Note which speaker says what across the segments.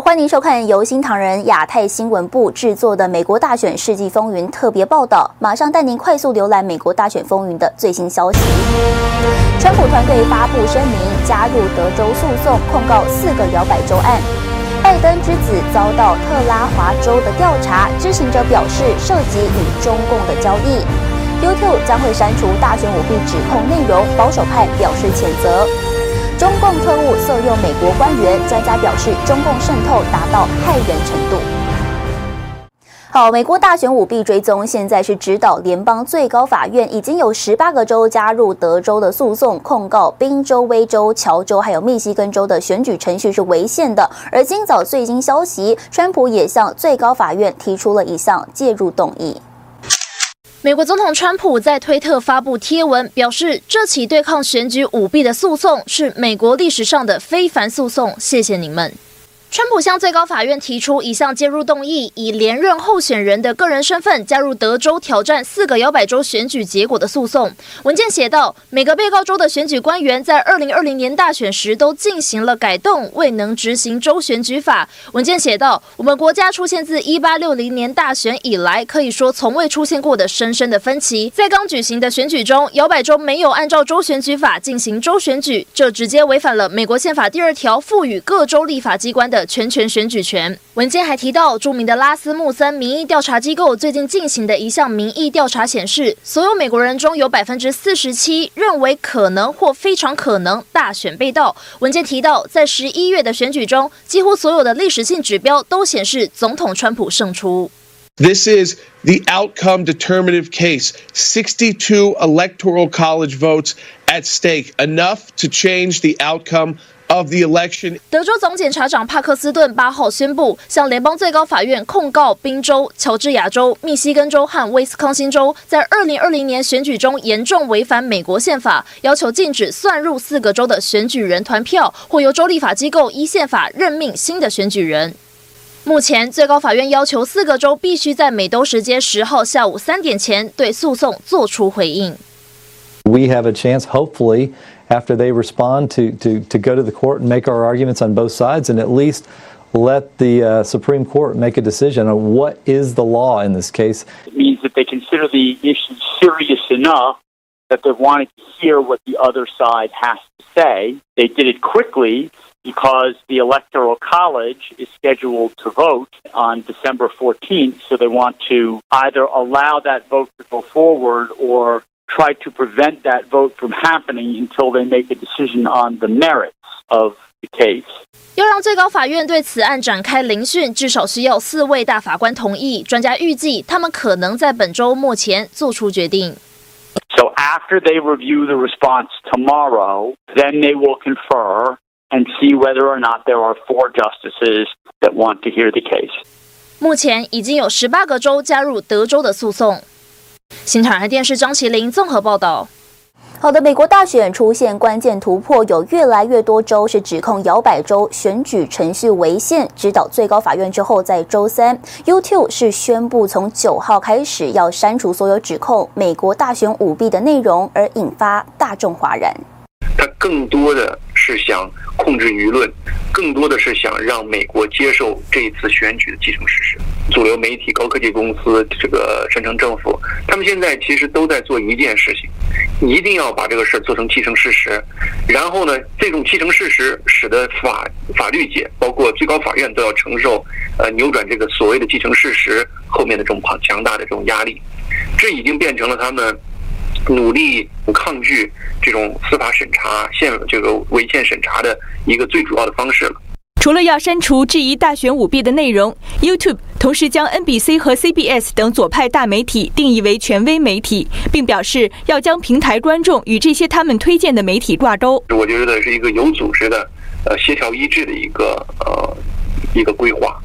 Speaker 1: 欢迎收看由新唐人亚太新闻部制作的《美国大选世纪风云》特别报道，马上带您快速浏览美国大选风云的最新消息。川普团队发布声明，加入德州诉讼，控告四个摇摆州案。拜登之子遭到特拉华州的调查，知情者表示涉及与中共的交易。YouTube 将会删除大选舞弊指控内容，保守派表示谴责。中共特务色诱美国官员，专家表示，中共渗透达到害人程度。好，美国大选舞弊追踪，现在是指导联邦最高法院，已经有十八个州加入德州的诉讼，控告宾州、威州、乔州还有密西根州的选举程序是违宪的。而今早最新消息，川普也向最高法院提出了一项介入动议。
Speaker 2: 美国总统川普在推特发布贴文，表示这起对抗选举舞弊的诉讼是美国历史上的非凡诉讼，谢谢你们。川普向最高法院提出一项介入动议，以连任候选人的个人身份加入德州挑战四个摇摆州选举结果的诉讼。文件写道，每个被告州的选举官员在二零二零年大选时都进行了改动，未能执行州选举法。文件写道，我们国家出现自一八六零年大选以来，可以说从未出现过的深深的分歧。在刚举行的选举中，摇摆州没有按照州选举法进行州选举，这直接违反了美国宪法第二条赋予各州立法机关的。全权选举权。文件还提到，著名的拉斯穆森民意调查机构最近进行的一项民意调查显示，所有美国人中有百分之四十七认为可能或非常可能大选被盗。文件提到，在十一月的选举中，几乎所有的历史性指标都显示总统川普胜出。
Speaker 3: This is the outcome determinative case. Sixty-two electoral college votes at stake, enough to change the outcome. Of the election，
Speaker 2: 德州总检察长帕克斯顿八号宣布，向联邦最高法院控告宾州、乔治亚州、密西根州和威斯康星州在二零二零年选举中严重违反美国宪法，要求禁止算入四个州的选举人团票，或由州立法机构依宪法任命新的选举人。目前，最高法院要求四个州必须在美东时间十号下午三点前对诉讼作出回应。
Speaker 4: We have a chance, hopefully. After they respond to, to, to go to the court and make our arguments on both sides and at least let the uh, Supreme Court make a decision on what is the law in this case.
Speaker 5: It means that they consider the issue serious enough that they wanted to hear what the other side has to say. They did it quickly because the Electoral College is scheduled to vote on December 14th, so they want to either allow that vote to go forward or try to prevent that vote from happening until they make a decision on the merits of the case.
Speaker 2: 要让最高法院对此案展开聆讯，至少需要四位大法官同意。专家预计，他们可能在本周末前做出决定。
Speaker 5: So after they review the response tomorrow, then they will confer and see whether or not there are four justices that want to hear the case.
Speaker 2: 目前已经有十八个州加入德州的诉讼。 新台湾电视张麒麟综合报道。
Speaker 1: 好的，美国大选出现关键突破，有越来越多州是指控摇摆州选举程序违宪，指导最高法院之后，在周三，YouTube 是宣布从九号开始要删除所有指控美国大选舞弊的内容，而引发大众哗然。
Speaker 6: 他更多的是想控制舆论。更多的是想让美国接受这一次选举的既成事实。主流媒体、高科技公司、这个深城政府，他们现在其实都在做一件事情，一定要把这个事儿做成既成事实。然后呢，这种既成事实使得法法律界，包括最高法院都要承受，呃，扭转这个所谓的既成事实后面的这种强强大的这种压力。这已经变成了他们。努力抗拒这种司法审查、宪这个违宪审查的一个最主要的方式了。
Speaker 7: 除了要删除质疑大选舞弊的内容，YouTube 同时将 NBC 和 CBS 等左派大媒体定义为权威媒体，并表示要将平台观众与这些他们推荐的媒体挂钩。
Speaker 6: 我觉得是一个有组织的、呃协调一致的一个呃一个规划。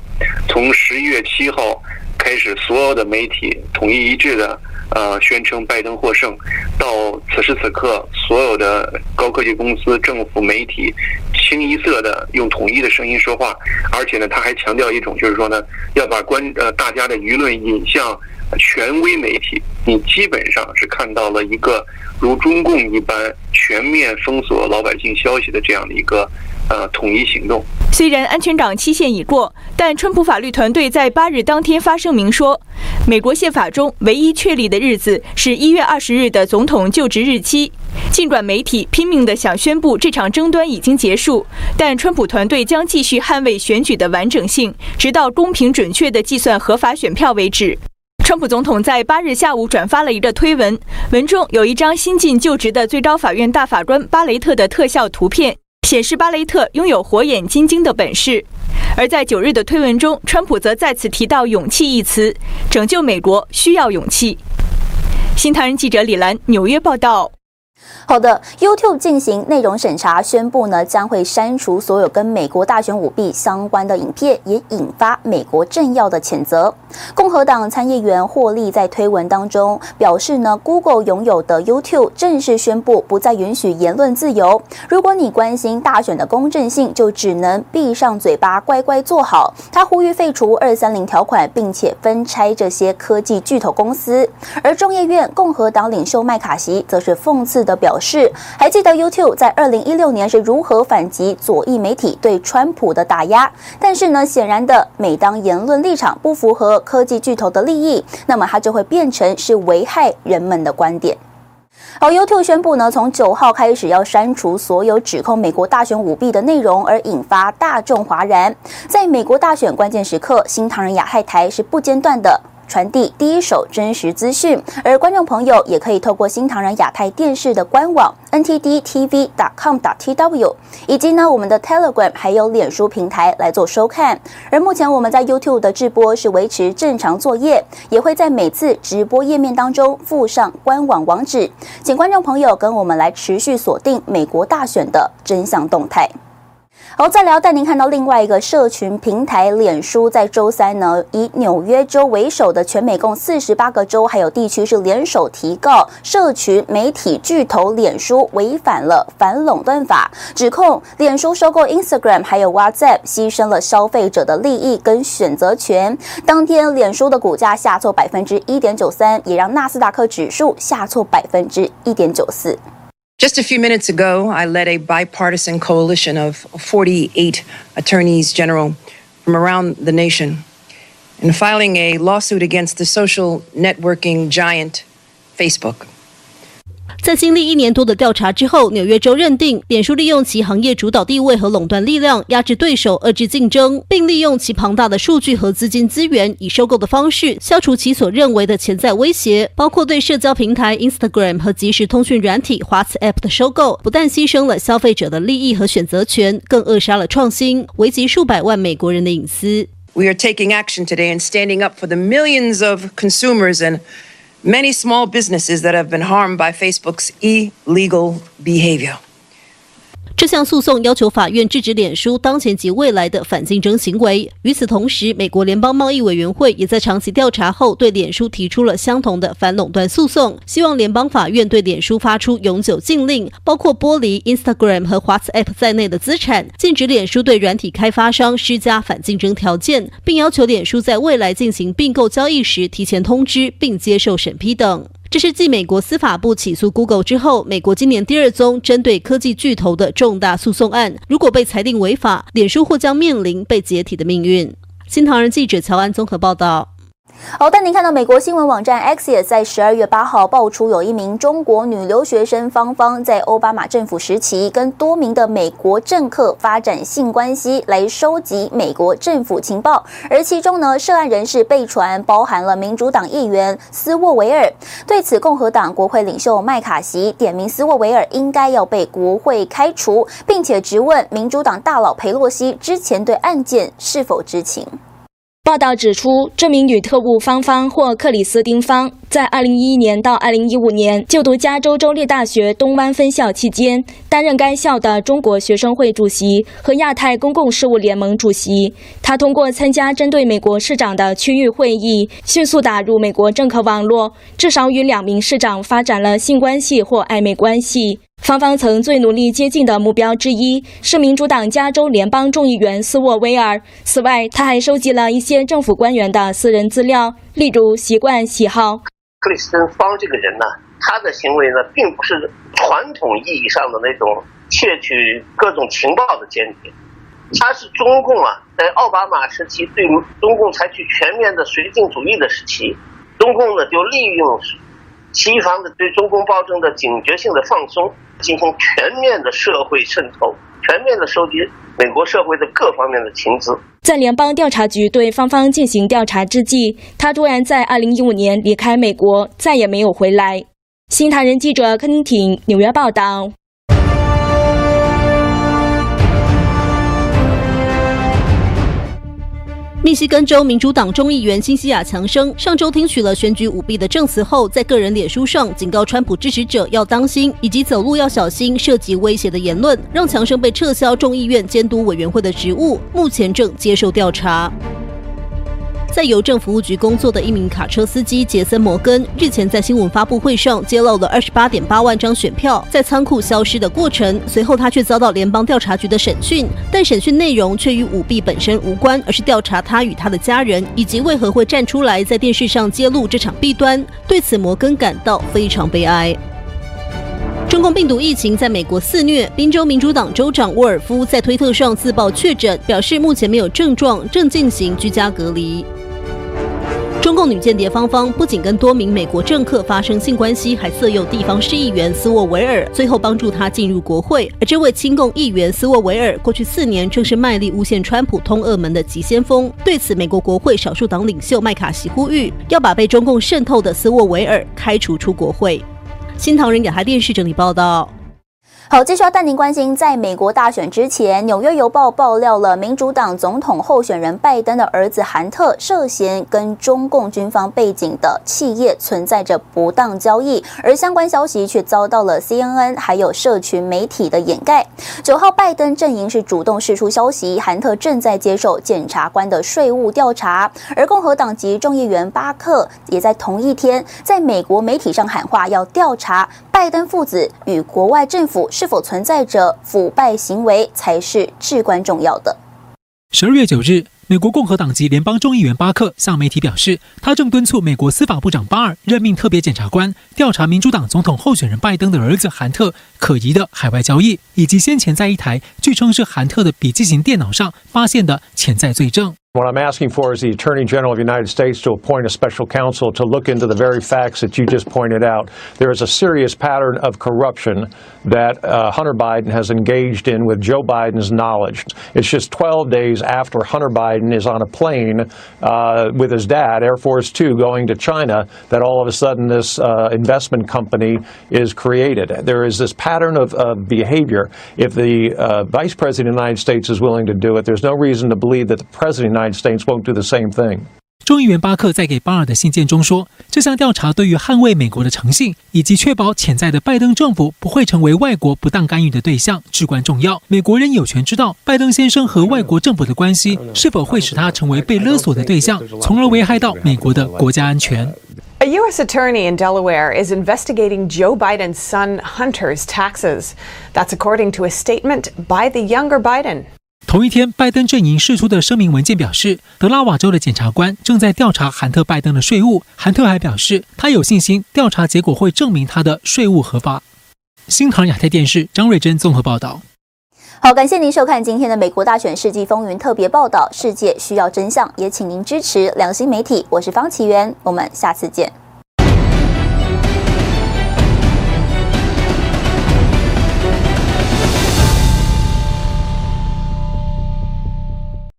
Speaker 6: 从十一月七号开始，所有的媒体统一一致的。呃，宣称拜登获胜，到此时此刻，所有的高科技公司、政府、媒体清一色的用统一的声音说话，而且呢，他还强调一种，就是说呢，要把关呃大家的舆论引向权威媒体。你基本上是看到了一个如中共一般全面封锁老百姓消息的这样的一个呃统一行动。
Speaker 7: 虽然安全党期限已过，但川普法律团队在八日当天发声明说，美国宪法中唯一确立的日子是一月二十日的总统就职日期。尽管媒体拼命地想宣布这场争端已经结束，但川普团队将继续捍卫选举的完整性，直到公平准确地计算合法选票为止。川普总统在八日下午转发了一个推文，文中有一张新晋就职的最高法院大法官巴雷特的特效图片。显示巴雷特拥有火眼金睛的本事，而在九日的推文中，川普则再次提到“勇气”一词，拯救美国需要勇气。新唐人记者李兰纽约报道。
Speaker 1: 好的，YouTube 进行内容审查，宣布呢将会删除所有跟美国大选舞弊相关的影片，也引发美国政要的谴责。共和党参议员霍利在推文当中表示呢，Google 拥有的 YouTube 正式宣布不再允许言论自由。如果你关心大选的公正性，就只能闭上嘴巴，乖乖坐好。他呼吁废除二三零条款，并且分拆这些科技巨头公司。而众议院共和党领袖麦卡锡则是讽刺的表示还记得 YouTube 在二零一六年是如何反击左翼媒体对川普的打压，但是呢，显然的，每当言论立场不符合科技巨头的利益，那么它就会变成是危害人们的观点。而 YouTube 宣布呢，从九号开始要删除所有指控美国大选舞弊的内容，而引发大众哗然。在美国大选关键时刻，新唐人亚太台是不间断的。传递第一手真实资讯，而观众朋友也可以透过新唐人亚太电视的官网 ntdtv.com.tw，以及呢我们的 Telegram 还有脸书平台来做收看。而目前我们在 YouTube 的直播是维持正常作业，也会在每次直播页面当中附上官网网址，请观众朋友跟我们来持续锁定美国大选的真相动态。好，再聊带您看到另外一个社群平台，脸书在周三呢，以纽约州为首的全美共四十八个州还有地区是联手提告社群媒体巨头脸书违反了反垄断法，指控脸书收购 Instagram 还有 WhatsApp，牺牲了消费者的利益跟选择权。当天，脸书的股价下挫百分之一点九三，也让纳斯达克指数下挫百分之一点九四。
Speaker 8: Just a few minutes ago, I led a bipartisan coalition of 48 attorneys general from around the nation in filing a lawsuit against the social networking giant Facebook.
Speaker 9: 在经历一年多的调查之后，纽约州认定脸书利用其行业主导地位和垄断力量压制对手，遏制竞争，并利用其庞大的数据和资金资源，以收购的方式消除其所认为的潜在威胁，包括对社交平台 Instagram 和即时通讯软体 WhatsApp 的收购，不但牺牲了消费者的利益和选择权，更扼杀了创新，危及数百万美国人的隐私。
Speaker 8: We are taking action today and standing up for the millions of consumers and many small businesses that have been harmed by Facebook's illegal behavior.
Speaker 9: 这项诉讼要求法院制止脸书当前及未来的反竞争行为。与此同时，美国联邦贸易委员会也在长期调查后对脸书提出了相同的反垄断诉讼，希望联邦法院对脸书发出永久禁令，包括剥离 Instagram 和 WhatsApp 在内的资产，禁止脸书对软体开发商施加反竞争条件，并要求脸书在未来进行并购交易时提前通知并接受审批等。这是继美国司法部起诉 Google 之后，美国今年第二宗针对科技巨头的重大诉讼案。如果被裁定违法，脸书或将面临被解体的命运。新唐人记者乔安综合报道。
Speaker 1: 好，但您看到美国新闻网站 X 也在十二月八号爆出，有一名中国女留学生芳芳在奥巴马政府时期跟多名的美国政客发展性关系，来收集美国政府情报。而其中呢，涉案人士被传包含了民主党议员斯沃维尔。对此，共和党国会领袖麦卡锡点名斯沃维尔应该要被国会开除，并且质问民主党大佬佩洛西之前对案件是否知情。
Speaker 10: 报道指出，这名女特务芳芳或克里斯丁芳，在2011年到2015年就读加州州立大学东湾分校期间，担任该校的中国学生会主席和亚太公共事务联盟主席。他通过参加针对美国市长的区域会议，迅速打入美国政客网络，至少与两名市长发展了性关系或暧昧关系。芳芳曾最努力接近的目标之一是民主党加州联邦众议员斯沃维尔。此外，他还收集了一些政府官员的私人资料，例如习惯、喜好。
Speaker 11: 克里斯汀方这个人呢，他的行为呢，并不是传统意义上的那种窃取各种情报的间谍。他是中共啊，在奥巴马时期对中共采取全面的绥靖主义的时期，中共呢就利用西方的对中共暴政的警觉性的放松，进行全面的社会渗透，全面的收集美国社会的各方面的情资。
Speaker 10: 在联邦调查局对芳芳进行调查之际，他突然在二零一五年离开美国，再也没有回来。新唐人记者柯宁挺纽约报道。
Speaker 9: 密西根州民主党众议员辛西亚·强生上周听取了选举舞弊的证词后，在个人脸书上警告川普支持者要当心，以及走路要小心涉及威胁的言论，让强生被撤销众议院监督委员会的职务，目前正接受调查。在邮政服务局工作的一名卡车司机杰森·摩根日前在新闻发布会上揭露了二十八点八万张选票在仓库消失的过程。随后，他却遭到联邦调查局的审讯，但审讯内容却与舞弊本身无关，而是调查他与他的家人以及为何会站出来在电视上揭露这场弊端。对此，摩根感到非常悲哀。中共病毒疫情在美国肆虐，宾州民主党州长沃尔夫在推特上自曝确诊，表示目前没有症状，正进行居家隔离。中共女间谍芳芳不仅跟多名美国政客发生性关系，还色诱地方市议员斯沃维尔，最后帮助他进入国会。而这位亲共议员斯沃维尔，过去四年正是卖力诬陷川普通俄门的急先锋。对此，美国国会少数党领袖麦卡锡呼吁，要把被中共渗透的斯沃维尔开除出国会。新唐人亚太电视整理报道。
Speaker 1: 好，继续要带您关心，在美国大选之前，《纽约邮报》爆料了民主党总统候选人拜登的儿子韩特涉嫌跟中共军方背景的企业存在着不当交易，而相关消息却遭到了 CNN 还有社群媒体的掩盖。九号，拜登阵营是主动释出消息，韩特正在接受检察官的税务调查，而共和党籍众议员巴克也在同一天在美国媒体上喊话，要调查拜登父子与国外政府。是否存在着腐败行为才是至关重要的。
Speaker 12: 十二月九日，美国共和党籍联邦众议员巴克向媒体表示，他正敦促美国司法部长巴尔任命特别检察官调查民主党总统候选人拜登的儿子韩特可疑的海外交易，以及先前在一台据称是韩特的笔记型电脑上发现的潜在罪证。
Speaker 13: What I'm asking for is the Attorney General of the United States to appoint a special counsel to look into the very facts that you just pointed out. There is a serious pattern of corruption that uh, Hunter Biden has engaged in with Joe Biden's knowledge. It's just 12 days after Hunter Biden is on a plane uh, with his dad, Air Force Two, going to China, that all of a sudden this uh, investment company is created. There is this pattern of, of behavior. If the uh, Vice President of the United States is willing to do it, there's no reason to believe that the President United States won't do the same thing.
Speaker 12: 众议员巴克在给巴尔的信件中说，这项调查对于捍卫美国的诚信，以及确保潜在的拜登政府不会成为外国不当干预的对象至关重要。美国人有权知道拜登先生和外国政府的关系是否会使他成为被勒索的对象，从而危害到美国的国家安全。
Speaker 14: A U.S. attorney in Delaware is investigating Joe Biden's son Hunter's taxes. That's according to a statement by the younger Biden.
Speaker 12: 同一天，拜登阵营释出的声明文件表示，德拉瓦州的检察官正在调查韩特拜登的税务。韩特还表示，他有信心调查结果会证明他的税务合法。新唐亚太电视张瑞珍综合报道。
Speaker 1: 好，感谢您收看今天的美国大选世纪风云特别报道。世界需要真相，也请您支持良心媒体。我是方奇源，我们下次见。